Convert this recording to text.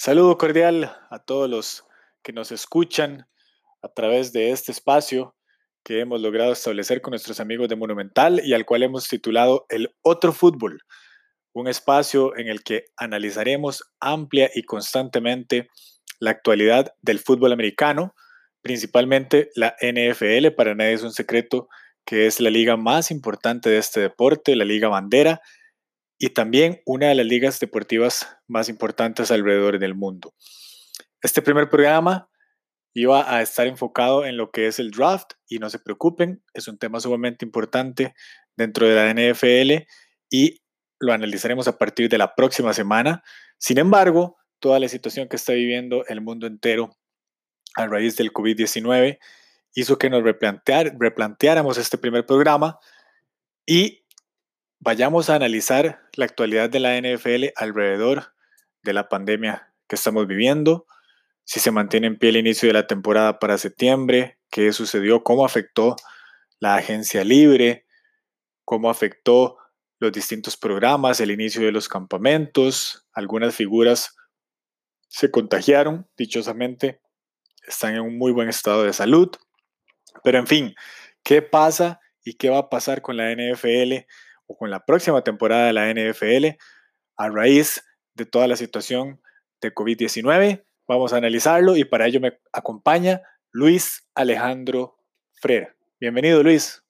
Saludo cordial a todos los que nos escuchan a través de este espacio que hemos logrado establecer con nuestros amigos de Monumental y al cual hemos titulado El Otro Fútbol, un espacio en el que analizaremos amplia y constantemente la actualidad del fútbol americano, principalmente la NFL, para nadie es un secreto que es la liga más importante de este deporte, la liga bandera, y también una de las ligas deportivas más importantes alrededor del mundo. Este primer programa iba a estar enfocado en lo que es el draft y no se preocupen, es un tema sumamente importante dentro de la NFL y lo analizaremos a partir de la próxima semana. Sin embargo, toda la situación que está viviendo el mundo entero a raíz del COVID-19 hizo que nos replanteáramos este primer programa y Vayamos a analizar la actualidad de la NFL alrededor de la pandemia que estamos viviendo, si se mantiene en pie el inicio de la temporada para septiembre, qué sucedió, cómo afectó la agencia libre, cómo afectó los distintos programas, el inicio de los campamentos, algunas figuras se contagiaron, dichosamente, están en un muy buen estado de salud, pero en fin, ¿qué pasa y qué va a pasar con la NFL o con la próxima temporada de la NFL a raíz de toda la situación de COVID-19. Vamos a analizarlo y para ello me acompaña Luis Alejandro Frera. Bienvenido, Luis.